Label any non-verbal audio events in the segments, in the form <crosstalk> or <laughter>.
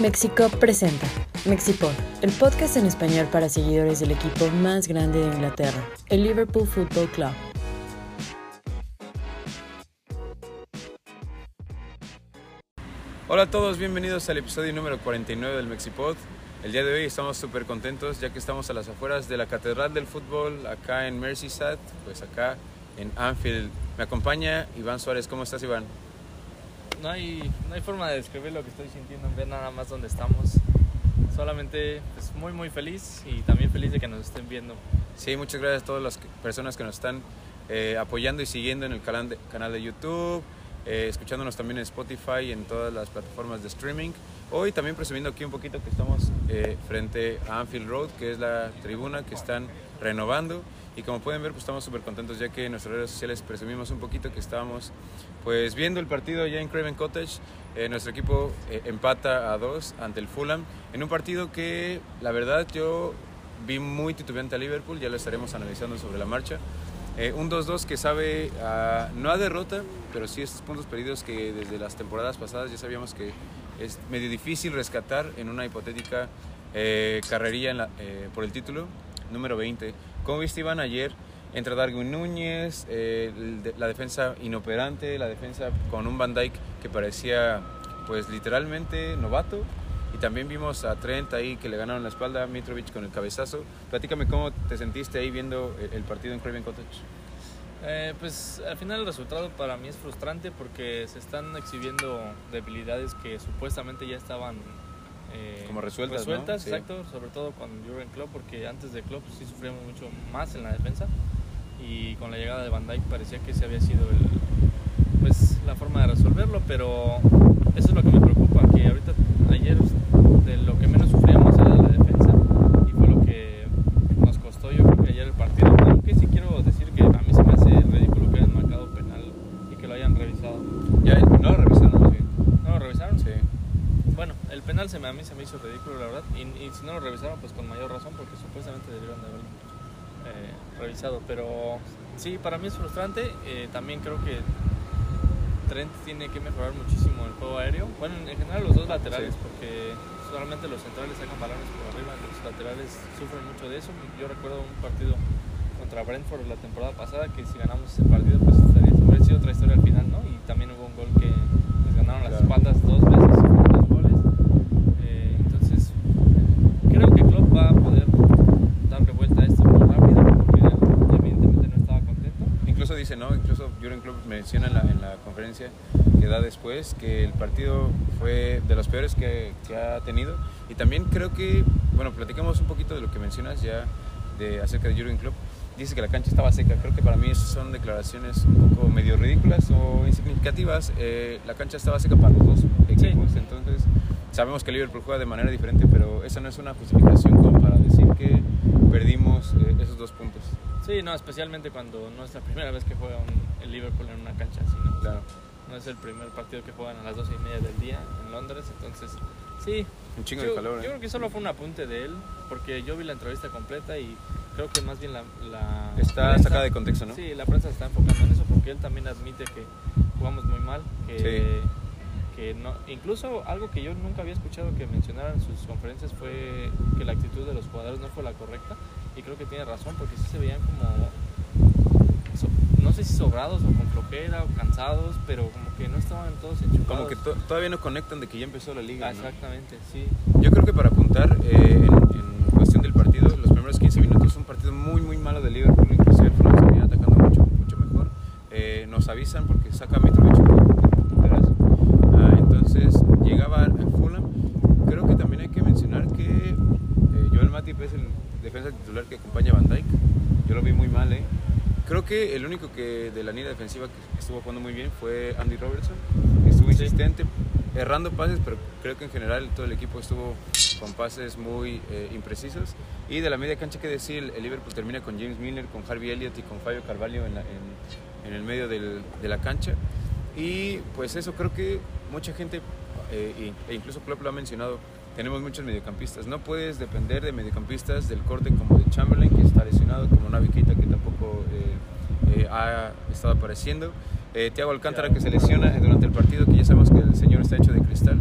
Mexico presenta Mexipod, el podcast en español para seguidores del equipo más grande de Inglaterra, el Liverpool Football Club. Hola a todos, bienvenidos al episodio número 49 del Mexipod. El día de hoy estamos súper contentos ya que estamos a las afueras de la Catedral del Fútbol, acá en Merseyside, pues acá en Anfield. Me acompaña Iván Suárez. ¿Cómo estás, Iván? No hay, no hay forma de describir lo que estoy sintiendo, ver nada más donde estamos. Solamente pues, muy muy feliz y también feliz de que nos estén viendo. Sí, muchas gracias a todas las personas que nos están eh, apoyando y siguiendo en el canal de, canal de YouTube, eh, escuchándonos también en Spotify y en todas las plataformas de streaming. Hoy también presumiendo aquí un poquito que estamos eh, frente a Anfield Road, que es la tribuna que están renovando. Y como pueden ver, pues estamos súper contentos ya que en nuestras redes sociales presumimos un poquito que estábamos pues viendo el partido ya en Craven Cottage. Eh, nuestro equipo eh, empata a dos ante el Fulham en un partido que la verdad yo vi muy titubeante a Liverpool, ya lo estaremos analizando sobre la marcha. Eh, un 2-2 que sabe a, no a derrota, pero sí estos puntos perdidos que desde las temporadas pasadas ya sabíamos que es medio difícil rescatar en una hipotética carrería en la, por el título número 20. ¿Cómo viste Iván ayer? Entra Darwin Núñez, eh, la defensa inoperante, la defensa con un Van Dyke que parecía pues literalmente novato. Y también vimos a Trent ahí que le ganaron la espalda Mitrovic con el cabezazo. Platícame cómo te sentiste ahí viendo el partido en Craven Cottage. Eh, pues al final el resultado para mí es frustrante porque se están exhibiendo debilidades que supuestamente ya estaban eh, como resueltas, resueltas exacto, sobre todo con Jurgen Klopp porque antes de Klopp sí sufríamos mucho más en la defensa. Y con la llegada de Van Dijk parecía que ese había sido el, pues la forma de resolverlo, pero eso es lo que me preocupa, que ahorita ayer de lo que menos sufríamos era de la defensa y fue lo que nos costó yo creo que ayer el partido, aunque sí quiero decir que a mí se me hace ridículo que hayan marcado penal y que lo hayan revisado. Ya, no lo revisaron más bien. ¿No lo revisaron? Sí. Bueno, el penal se me, a mí se me hizo ridículo, la verdad, y, y si no lo revisaron, pues con mayor razón, porque supuestamente debieron de haberlo eh, revisado. Pero sí, para mí es frustrante. Eh, también creo que Trent tiene que mejorar muchísimo el juego aéreo. Bueno, en general los dos laterales, porque solamente los centrales sacan balones por arriba, los laterales sufren mucho de eso. Yo recuerdo un partido contra Brentford la temporada pasada que si ganamos ese partido pues estaría, hubiera sido otra historia al final, ¿no? Y también hubo un gol que les ganaron las espaldas dos veces, dos goles. Eh, entonces, creo que Klopp va a poder darle vuelta a esto muy rápido porque evidentemente no estaba contento. Incluso dice, ¿no? Incluso Jurgen Klopp menciona en la, en la conferencia que da después que el partido fue de los peores que, que ha tenido. Y también creo que, bueno, platicamos un poquito de lo que mencionas ya de, acerca de Jurgen Klopp. Dice que la cancha estaba seca. Creo que para mí son declaraciones un poco medio ridículas o insignificativas. Eh, la cancha estaba seca para los dos equipos, Sí. entonces sabemos que Liverpool juega de manera diferente, pero esa no es una justificación como para decir que perdimos eh, esos dos puntos. Sí, no, especialmente cuando no es la primera vez que juega un- el Liverpool en una cancha así, ¿no? Claro. No es el primer partido que juegan a las 12 y media del día en Londres, entonces sí. Un chingo yo, de calor. yo ¿eh? creo que solo fue un apunte de él, porque yo vi la entrevista completa y creo que más bien la... la Está prensa- sacada de contexto, ¿no? Sí, la prensa se está enfocando en eso porque él también admite que jugamos muy mal, que, que no, incluso algo que yo nunca había escuchado que mencionaran en sus conferencias fue que la actitud de los jugadores no fue la correcta y creo que tiene razón porque sí se veían como so- no sé si sobrados o con flojera o cansados, pero como que no estaban todos enchufados. Como que to- todavía no conectan de que ya empezó la liga. Ah, ¿no? exactamente, sí. Yo creo que para apuntar eh, en, en cuestión del partido, los primeros 15 minutos, un partido muy muy malo de Liverpool, inclusive el Fulham se venía atacando mucho, mucho mejor. Eh, nos avisan porque saca Mitrovic. Ah, entonces llegaba a Fulham. Creo que también hay que mencionar que eh, Joel Matip es el defensa titular que acompaña a Van Dijk. Yo lo vi muy mal, ¿eh? Creo que el único que de la línea defensiva que estuvo jugando muy bien fue Andy Robertson. Estuvo Sí. insistente, errando pases, pero creo que en general todo el equipo estuvo con pases muy eh, imprecisos. Y de la media cancha, que decir, el, Liverpool termina con James Milner, con Harvey Elliott y con Fabio Carvalho en, la- en- en el medio del- de la cancha. Y pues eso creo que mucha gente, eh, e incluso Klopp lo ha mencionado, tenemos muchos mediocampistas. No puedes depender de mediocampistas del corte como de Chamberlain, que está lesionado, como Navi Keita, que tampoco eh, eh, ha estado apareciendo. Eh, Thiago Alcántara, que se lesiona durante el partido, que ya sabemos que el señor está hecho de cristal.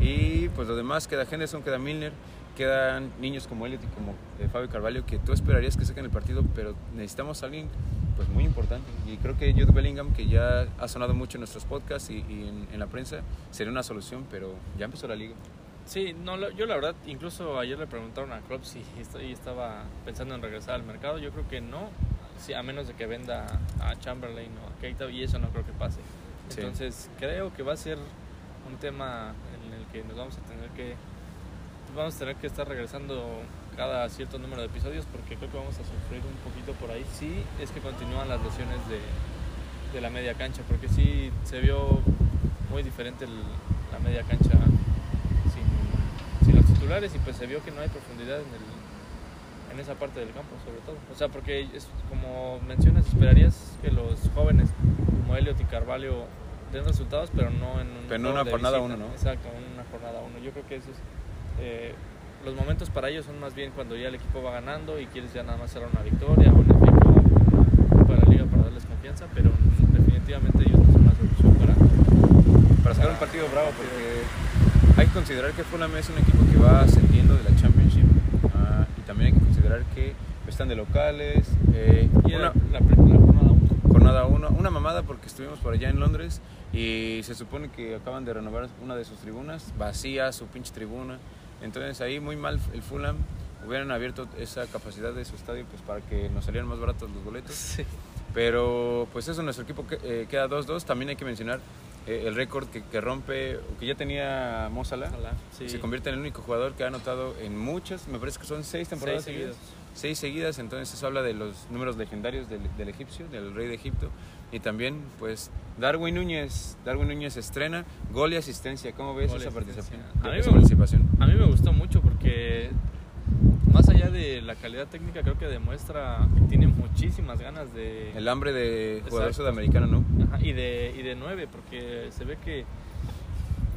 Y pues lo demás queda Henderson, queda Milner, quedan niños como Elliot y como eh, Fabio Carvalho que tú esperarías que saquen el partido, pero necesitamos a alguien pues muy importante. Y creo que Jude Bellingham, que ya ha sonado mucho en nuestros podcasts y, y en, en la prensa, sería una solución, pero ya empezó la liga. Sí, no, yo la verdad, incluso ayer le preguntaron a Klopp si estaba pensando en regresar al mercado. Yo creo que no, sí, a menos de que venda a Chamberlain o a Keita, y eso no creo que pase. Sí. Entonces, creo que va a ser un tema en el que nos vamos a tener que vamos a tener que estar regresando cada cierto número de episodios porque creo que vamos a sufrir un poquito por ahí. Sí, es que continúan las lesiones de, de la media cancha, porque sí se vio muy diferente el- la media cancha titulares y pues se vio que no hay profundidad en, el, en esa parte del campo sobre todo. O sea, porque es, como mencionas, esperarías que los jóvenes como Elliot y Carvalho den resultados, pero no en un Pero una jornada visita. uno, ¿no? Exacto, en una jornada uno. Yo creo que eso es... eh, los momentos para ellos son más bien cuando ya el equipo va ganando y quieres ya nada más cerrar una victoria o una Copa de la liga para darles confianza, pero definitivamente ellos no son la solución para, Para sacar un partido bravo, porque hay que considerar que Fulham es un equipo que va ascendiendo de la Championship ah, y también hay que considerar que están de locales. eh, Y una, la, pri- la jornada uno. jornada uno, una mamada porque estuvimos por allá en Londres y se supone que acaban de renovar una de sus tribunas, vacía su pinche tribuna. Entonces ahí muy mal el Fulham. Hubieran abierto esa capacidad de su estadio pues para que nos salieran más baratos los boletos. Sí. Pero pues eso, nuestro equipo que- eh, queda 2-2. También hay que mencionar el récord que, que rompe, que ya tenía Mo Salah. Sí. Se convierte en el único jugador que ha anotado en muchas, me parece que son seis temporadas Seis seguidas. seguidos. Seis seguidas, entonces eso habla de los números legendarios del, del egipcio, del rey de Egipto. Y también, pues, Darwin Núñez, Darwin Núñez estrena gol y asistencia. ¿Cómo ves esa participación? A mí esa me- participación? A mí me gustó mucho porque más allá de la calidad técnica creo que demuestra que tiene muchísimas ganas de... El hambre de jugador Exacto. sudamericano, ¿no? Ajá, y de y de nueve porque se ve que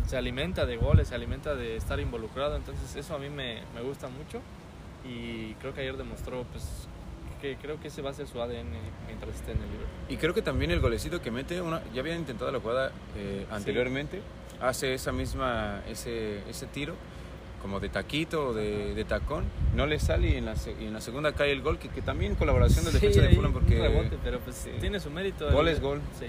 se alimenta de goles, se alimenta de estar involucrado, entonces eso a mí me, me gusta mucho y creo que ayer demostró pues que creo que ese va a ser su ADN mientras esté en el Liverpool. Y creo que también el golecito que mete, una, ya habían intentado la jugada eh, anteriormente, hace esa misma, ese, ese tiro como de taquito o de, de tacón, no le sale y en la, y en la segunda cae el gol, que, que también colaboración del Sí, defensa de Fulham un porque... rebote, pero pues sí. tiene su mérito. Gol el- es gol. Sí.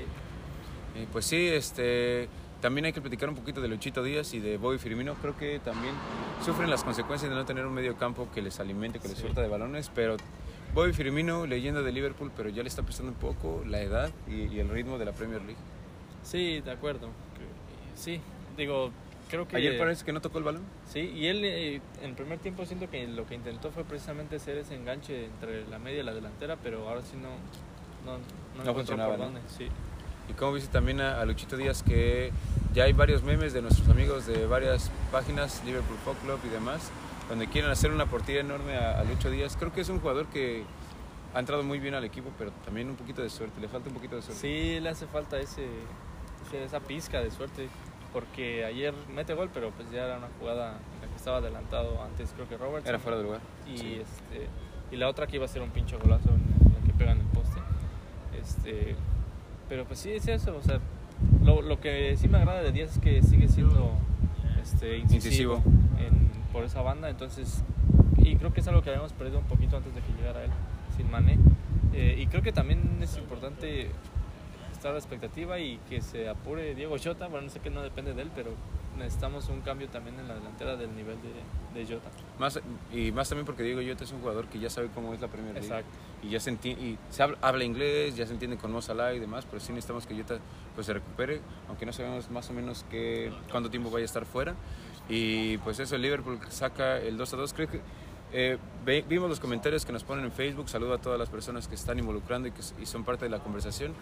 Eh, pues sí, este, también hay que platicar un poquito de Luchito Díaz y de Bobby Firmino. Creo que también sufren las consecuencias de no tener un medio campo que les alimente, que les Sí. surta de balones, pero Bobby Firmino, leyenda de Liverpool, pero ya le está prestando un poco la edad y, y el ritmo de la Premier League. Sí, de acuerdo. Sí, digo, creo que... Ayer parece que no tocó el balón. Sí, y él eh, en primer tiempo siento que lo que intentó fue precisamente hacer ese enganche entre la media y la delantera, pero ahora sí no, no, no, encontró funcionaba, por ¿no? dónde. Sí. Y como viste también a, a Luchito Díaz, que ya hay varios memes de nuestros amigos de varias páginas, Liverpool Folk Club y demás, donde quieren hacer una portilla enorme a, a Lucho Díaz. Creo que es un jugador que ha entrado muy bien al equipo, pero también un poquito de suerte, le falta un poquito de suerte. Sí, le hace falta ese, ese- esa pizca de suerte, porque ayer mete gol, pero pues ya era una jugada en la que estaba adelantado antes, creo que Robertson. Era fuera de lugar. y Sí. este y la otra que iba a ser un pinche golazo en la que pega en el poste este pero pues sí es eso o sea lo, lo que sí me agrada de Díaz es que sigue siendo este incisivo, Incisivo. en- por esa banda entonces y creo que es algo que habíamos perdido un poquito antes de que llegara él sin Mané Eh, y creo que también es importante estar a la expectativa y que se apure Diego Jota bueno no sé que no depende de él pero necesitamos un cambio también en la delantera del nivel de, de Jota Más, y más también porque Diego Jota es un jugador que ya sabe cómo es la Premier League. Exacto. Y ya se, y se habla, habla inglés, ya se entiende con Mo Salah y demás, pero sí necesitamos que Jota pues, se recupere, aunque no sabemos más o menos qué, cuánto tiempo vaya a estar fuera. Y pues eso, el Liverpool saca el 2 a 2. Creo que eh, ve- vimos los comentarios que nos ponen en Facebook. Saludo a todas las personas que están involucrando y que y son parte de la conversación.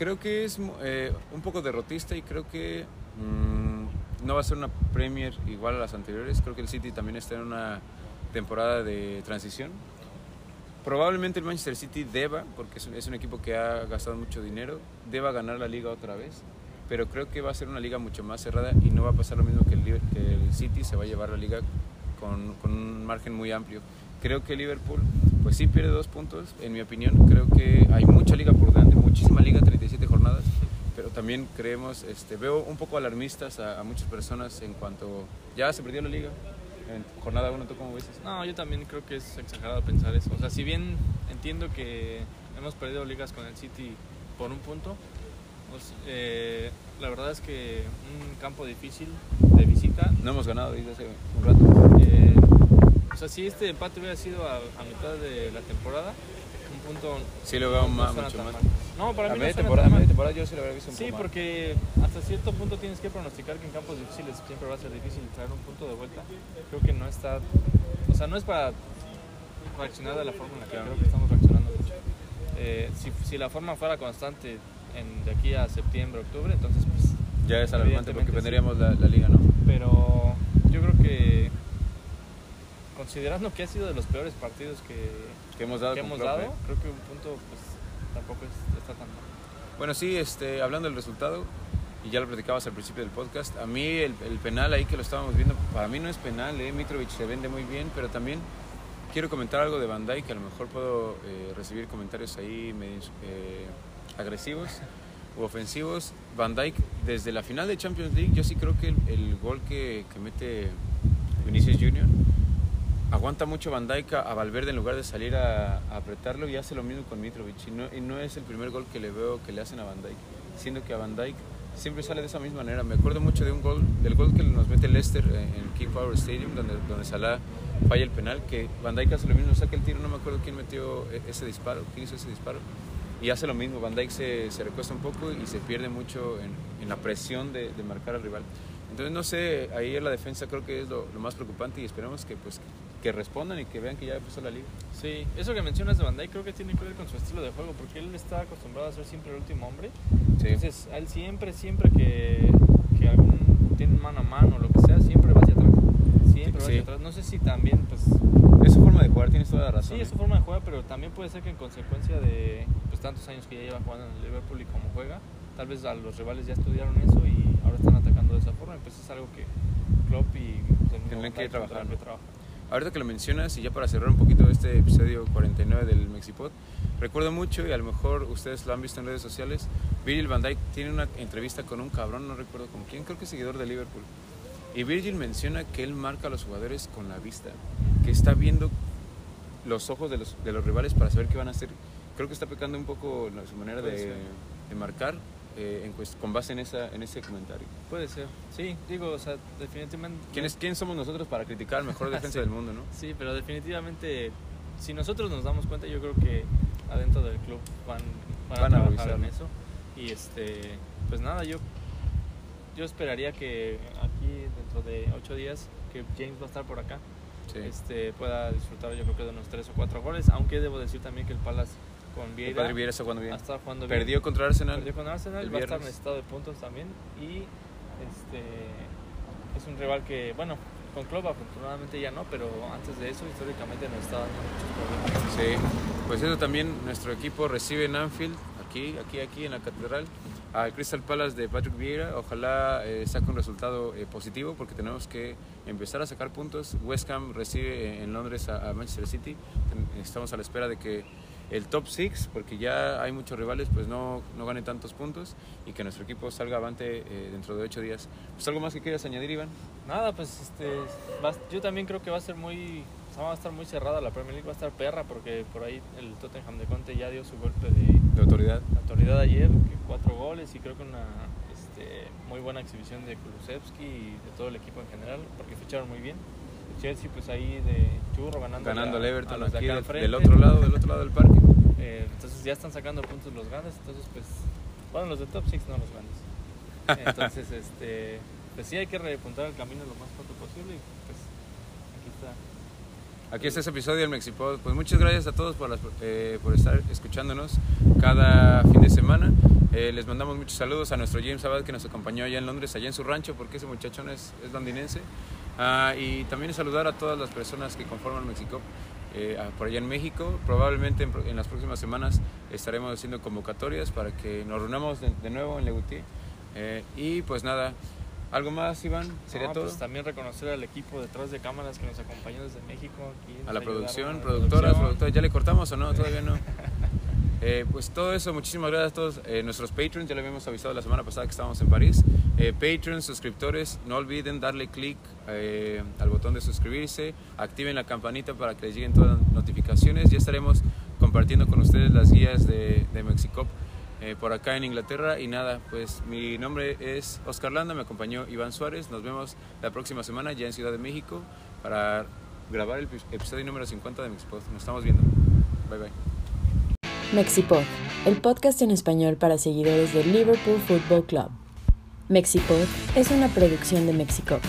Creo que es eh, un poco derrotista y creo que mm, no va a ser una Premier igual a las anteriores. Creo que el City también está en una temporada de transición. Probablemente el Manchester City deba, porque es un, es un equipo que ha gastado mucho dinero, deba ganar la liga otra vez. Pero creo que va a ser una liga mucho más cerrada y no va a pasar lo mismo que el, que el City se va a llevar la liga con, con un margen muy amplio. Creo que Liverpool, pues sí pierde dos puntos, en mi opinión. Creo que hay mucha liga por delante, muchísima liga, 37 jornadas. pero también creemos, este, veo un poco alarmistas a, a muchas personas en cuanto ya se perdió la liga. En jornada 1, ¿tú cómo ves eso? No, yo también creo que es exagerado pensar eso. O sea, si bien entiendo que hemos perdido ligas con el City por un punto, pues, eh, la verdad es que un campo difícil de visita. No hemos ganado desde hace un rato. eh, sea, si este empate hubiera sido a, a mitad de la temporada, un punto. Sí lo veo no suena mucho más. mal. No, para a mí no media suena temporada, media temporada yo sí lo habría visto un Sí, poco más. porque hasta cierto punto tienes que pronosticar que en campos difíciles siempre va a ser difícil traer un punto de vuelta. Creo que no está, o sea, no es para reaccionar de la forma en la que Claro. creo que estamos reaccionando mucho. Eh, si, si la forma fuera constante en, de aquí a septiembre, octubre, entonces pues, Ya es alarmante porque perderíamos la, la liga, ¿no? pero yo creo que considerando que ha sido de los peores partidos que, Que hemos dado que con hemos Klopp, dado, ¿eh? creo que un punto pues tampoco es- está tan mal. Bueno, sí, este, hablando del resultado, y ya lo platicabas al principio del podcast, a mí el, el penal ahí que lo estábamos viendo, para mí no es penal, ¿eh? Mitrovic se vende muy bien, pero también quiero comentar algo de Van Dijk, que a lo mejor puedo eh, recibir comentarios ahí medio eh, agresivos u ofensivos. Van Dijk, desde la final de Champions League, yo sí creo que el, el gol que, que mete Vinicius Junior aguanta mucho Van Dijk a, Valverde en lugar de salir a, apretarlo y hace lo mismo con Mitrovic. Y no, es el primer gol que le veo que le hacen a Van Dijk, siendo que a Van Dijk siempre sale de esa misma manera. Me acuerdo mucho de un gol, del gol que nos mete Leicester en, King Power Stadium, donde, donde Salah falla el penal, que Van Dijk hace lo mismo, saca el tiro, no me acuerdo quién metió e- ese disparo, quién hizo ese disparo. Y hace lo mismo, Van Dijk se, se recuesta un poco y se pierde mucho en, la presión de, marcar al rival. Entonces, no sé, ahí en la defensa creo que es lo, más preocupante y esperemos que, pues, que respondan y que vean que ya empezó la liga. Sí, eso que mencionas de Dijk creo que tiene que ver con su estilo de juego, porque él está acostumbrado a ser siempre el último hombre. Sí. Entonces, a él siempre, siempre que, que algún tiene mano a mano o lo que sea, siempre va hacia atrás. Siempre va Sí. hacia atrás. No sé si también, pues, Es su forma de jugar, tienes toda la razón. sí, es su ¿eh? forma de jugar, pero también puede ser que en consecuencia de pues, tantos años que ya lleva jugando en el Liverpool y cómo juega, tal vez a los rivales ya estudiaron eso y ahora están atacando de esa forma. Pues es algo que Klopp y pues, Van que trabajar, que. Ahorita que lo mencionas y ya para cerrar un poquito este episodio 49 del Mexipod, recuerdo mucho y a lo mejor ustedes lo han visto en redes sociales, Virgil van Dijk tiene una entrevista con un cabrón, no recuerdo con quién, creo que es seguidor de Liverpool. Y Virgil menciona que él marca a los jugadores con la vista, que está viendo los ojos de los, de los rivales para saber qué van a hacer. Creo que está pecando un poco su manera de, de marcar eh, en cuest- con base en, esa, en ese comentario. Puede ser, sí, digo, o sea, definitivamente. ¿Quién, es, ¿Quién somos nosotros para criticar al mejor <laughs> defensa Sí. del mundo, no? Sí, pero definitivamente, si nosotros nos damos cuenta, yo creo que adentro del club van, van, Van a a trabajar en eso. Y este, pues nada, yo, yo esperaría que aquí dentro de ocho días, que James va a estar por acá, Sí. este, pueda disfrutar yo creo que de unos tres o cuatro goles, aunque debo decir también que el Palace con Vieira padre Vieira está jugando bien. estado jugando bien. Perdió contra Arsenal. Perdió con Arsenal, el va a estar viernes. necesitado de puntos también. Y este es un rival que, bueno, con Klopp afortunadamente ya no, pero antes de eso históricamente nos está dando muchos problemas. Sí, pues eso también nuestro equipo recibe en Anfield, aquí, aquí, aquí en la catedral, al Crystal Palace de Patrick Vieira. Ojalá eh, saque un resultado eh, positivo porque tenemos que empezar a sacar puntos. West Ham recibe en Londres a, a Manchester City. Estamos a la espera de que el top 6, porque ya hay muchos rivales, pues no, no gane tantos puntos y que nuestro equipo salga avante eh, dentro de ocho días. Pues algo más que quieras añadir, Iván. Nada, pues este, va- yo también creo que va a ser muy, o sea, va a estar muy cerrada la Premier League, va a estar perra porque por ahí el Tottenham de Conte ya dio su golpe de De autoridad. autoridad ayer, que cuatro goles y creo que una este, muy buena exhibición de Kulusevski y de todo el equipo en general, porque ficharon muy bien. El Chelsea pues ahí de churro ganando, Ganando a Everton de aquí acá del, otro lado, del otro lado del parque. Eh, entonces ya están sacando puntos los grandes, entonces pues, bueno, los de top 6 no los grandes. <laughs> Entonces, este, pues sí hay que repuntar el camino lo más pronto posible y pues aquí está. Aquí está ese episodio del Mexipod. Pues muchas gracias a todos por, las- eh, por estar escuchándonos cada fin de semana. Eh, les mandamos muchos saludos a nuestro James Abad que nos acompañó allá en Londres, allá en su rancho, porque ese muchachón es, es londinense. Ah, y también saludar a todas las personas que conforman Mexicop eh, por allá en México. Probablemente en, en las próximas semanas estaremos haciendo convocatorias para que nos reunamos de, de nuevo en Legutier. Eh, y pues nada, ¿algo más, Iván? ¿Sería No, todo? Pues también reconocer al equipo detrás de cámaras que nos acompañó desde México. Aquí a la producción, a la productoras, producción. productoras. ¿Ya le cortamos o no? Todavía no. <laughs> Eh, pues todo eso, muchísimas gracias a todos eh, nuestros patrons, ya le habíamos avisado la semana pasada que estábamos en París. Eh, patrons, suscriptores, no olviden darle clic eh, al botón de suscribirse, activen la campanita para que les lleguen todas las notificaciones. Ya estaremos compartiendo con ustedes las guías de, de Mexicop eh, por acá en Inglaterra. Y nada, pues mi nombre es Oscar Landa, me acompañó Iván Suárez. Nos vemos la próxima semana ya en Ciudad de México para grabar el episodio número 50 de Mexipod. Nos estamos viendo. Bye bye. Mexipod, el podcast en español para seguidores del Liverpool Football Club. Mexipod es una producción de Mexicop.